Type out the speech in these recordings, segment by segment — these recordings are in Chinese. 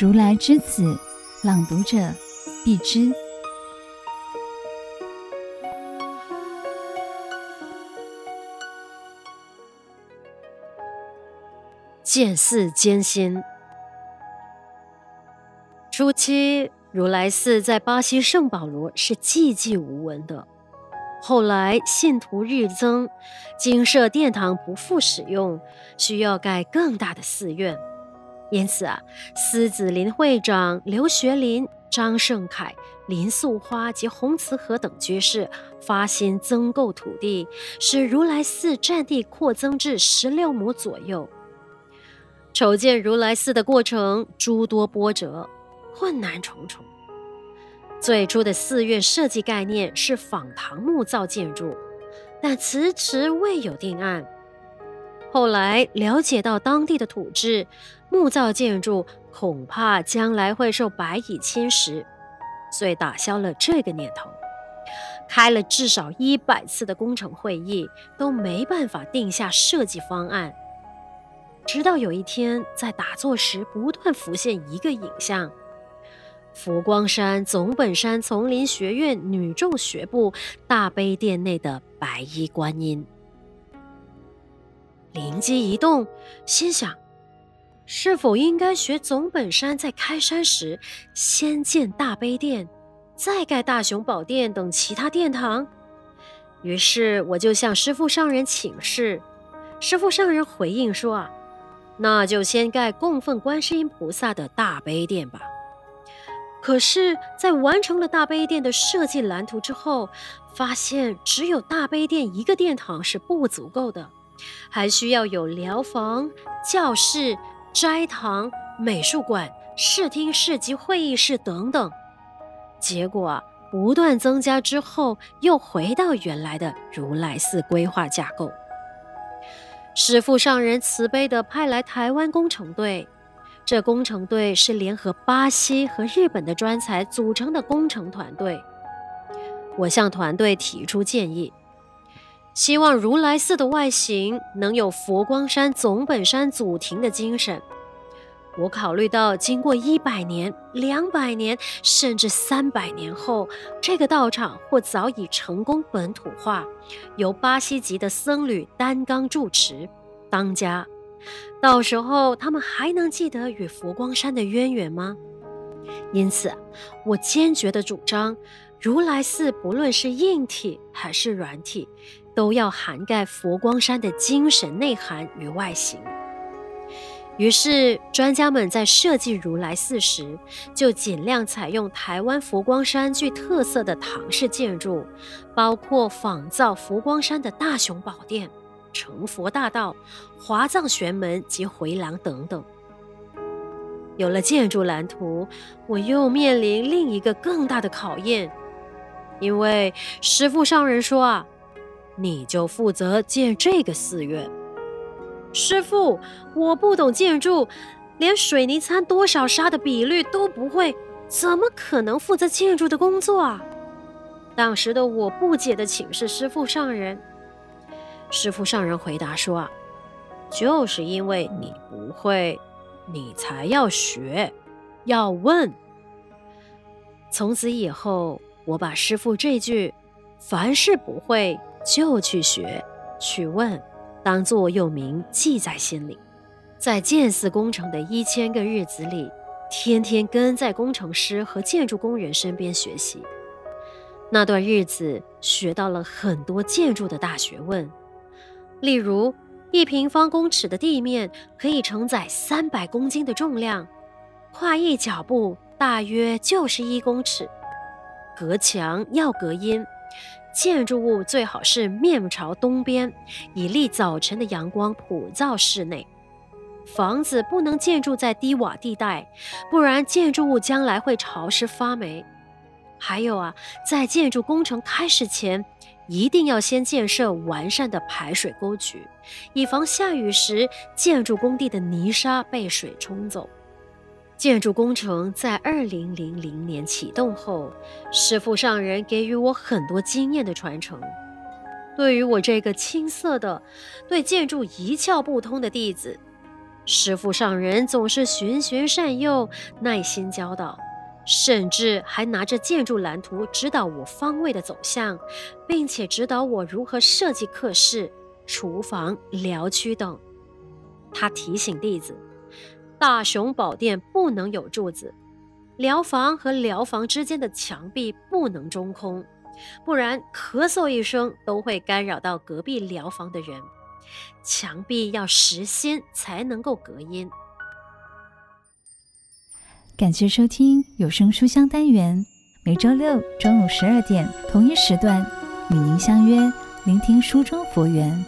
如来之子，朗读者必知。见寺艰辛。初期，如来寺在巴西圣保罗是寂寂无闻的。后来信徒日增，精舍殿堂不复使用，需要盖更大的寺院。因此啊，狮子林会长刘学林、张胜凯、林素花及洪慈和等居士发心增购土地，使如来寺占地扩增至十六亩左右。筹建如来寺的过程诸多波折，困难重重。最初的寺院设计概念是仿唐木造建筑，但迟迟未有定案。后来了解到当地的土质，木造建筑恐怕将来会受白蚁侵蚀，所以打消了这个念头。开了至少一百次的工程会议，都没办法定下设计方案。直到有一天，在打坐时，不断浮现一个影像：佛光山总本山丛林学院女众学部大悲殿内的白衣观音。灵机一动，心想：是否应该学总本山在开山时，先建大悲殿，再盖大雄宝殿等其他殿堂？于是我就向师父上人请示，师父上人回应说：“啊。”那就先盖供奉观世音菩萨的大悲殿吧。可是，在完成了大悲殿的设计蓝图之后，发现只有大悲殿一个殿堂是不足够的，还需要有寮房、教室、斋堂、美术馆、视听室及会议室等等。结果，不断增加之后，又回到原来的如来寺规划架构。师父上人慈悲地派来台湾工程队，这工程队是联合巴西和日本的专才组成的工程团队。我向团队提出建议，希望如来寺的外形能有佛光山总本山祖庭的精神。我考虑到，经过一百年、两百年，甚至三百年后，这个道场或早已成功本土化，由巴西籍的僧侣担纲住持当家。到时候，他们还能记得与佛光山的渊源吗？因此，我坚决地主张，如来寺不论是硬体还是软体，都要涵盖佛光山的精神内涵与外形。于是，专家们在设计如来寺时，就尽量采用台湾佛光山具特色的唐式建筑，包括仿造佛光山的大雄宝殿、成佛大道、华藏玄门及回廊等等。有了建筑蓝图，我又面临另一个更大的考验，因为师父上人说啊，你就负责建这个寺院。师父，我不懂建筑，连水泥掺多少沙的比率都不会，怎么可能负责建筑的工作啊？当时的我不解地请示师父上人，师父上人回答说：“啊，就是因为你不会，你才要学，要问。”从此以后，我把师傅这句“凡事不会就去学，去问”。当座右铭记在心里，在建寺工程的一千个日子里，天天跟在工程师和建筑工人身边学习。那段日子学到了很多建筑的大学问，例如一平方公尺的地面可以承载三百公斤的重量，跨一脚步大约就是一公尺，隔墙要隔音。建筑物最好是面朝东边，以利早晨的阳光普照室内。房子不能建筑在低洼地带，不然建筑物将来会潮湿发霉。还有啊，在建筑工程开始前，一定要先建设完善的排水沟渠，以防下雨时建筑工地的泥沙被水冲走。建筑工程在二零零零年启动后，师父上人给予我很多经验的传承。对于我这个青涩的、对建筑一窍不通的弟子，师父上人总是循循善诱，耐心教导，甚至还拿着建筑蓝图指导我方位的走向，并且指导我如何设计客室、厨房、疗区等。他提醒弟子，大雄宝殿不能有柱子，疗房和疗房之间的墙壁不能中空，不然咳嗽一声都会干扰到隔壁疗房的人。墙壁要实心才能够隔音。感谢收听有声书香单元，每周六中午十二点同一时段与您相约，聆听书中佛缘。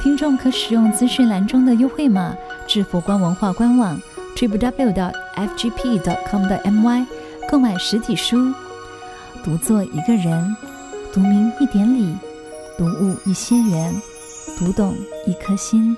听众可使用资讯栏中的优惠码至佛光文化官网 www.fgp.com.my 购买实体书。读作一个人，读明一点理，读悟一些缘。读懂一颗心。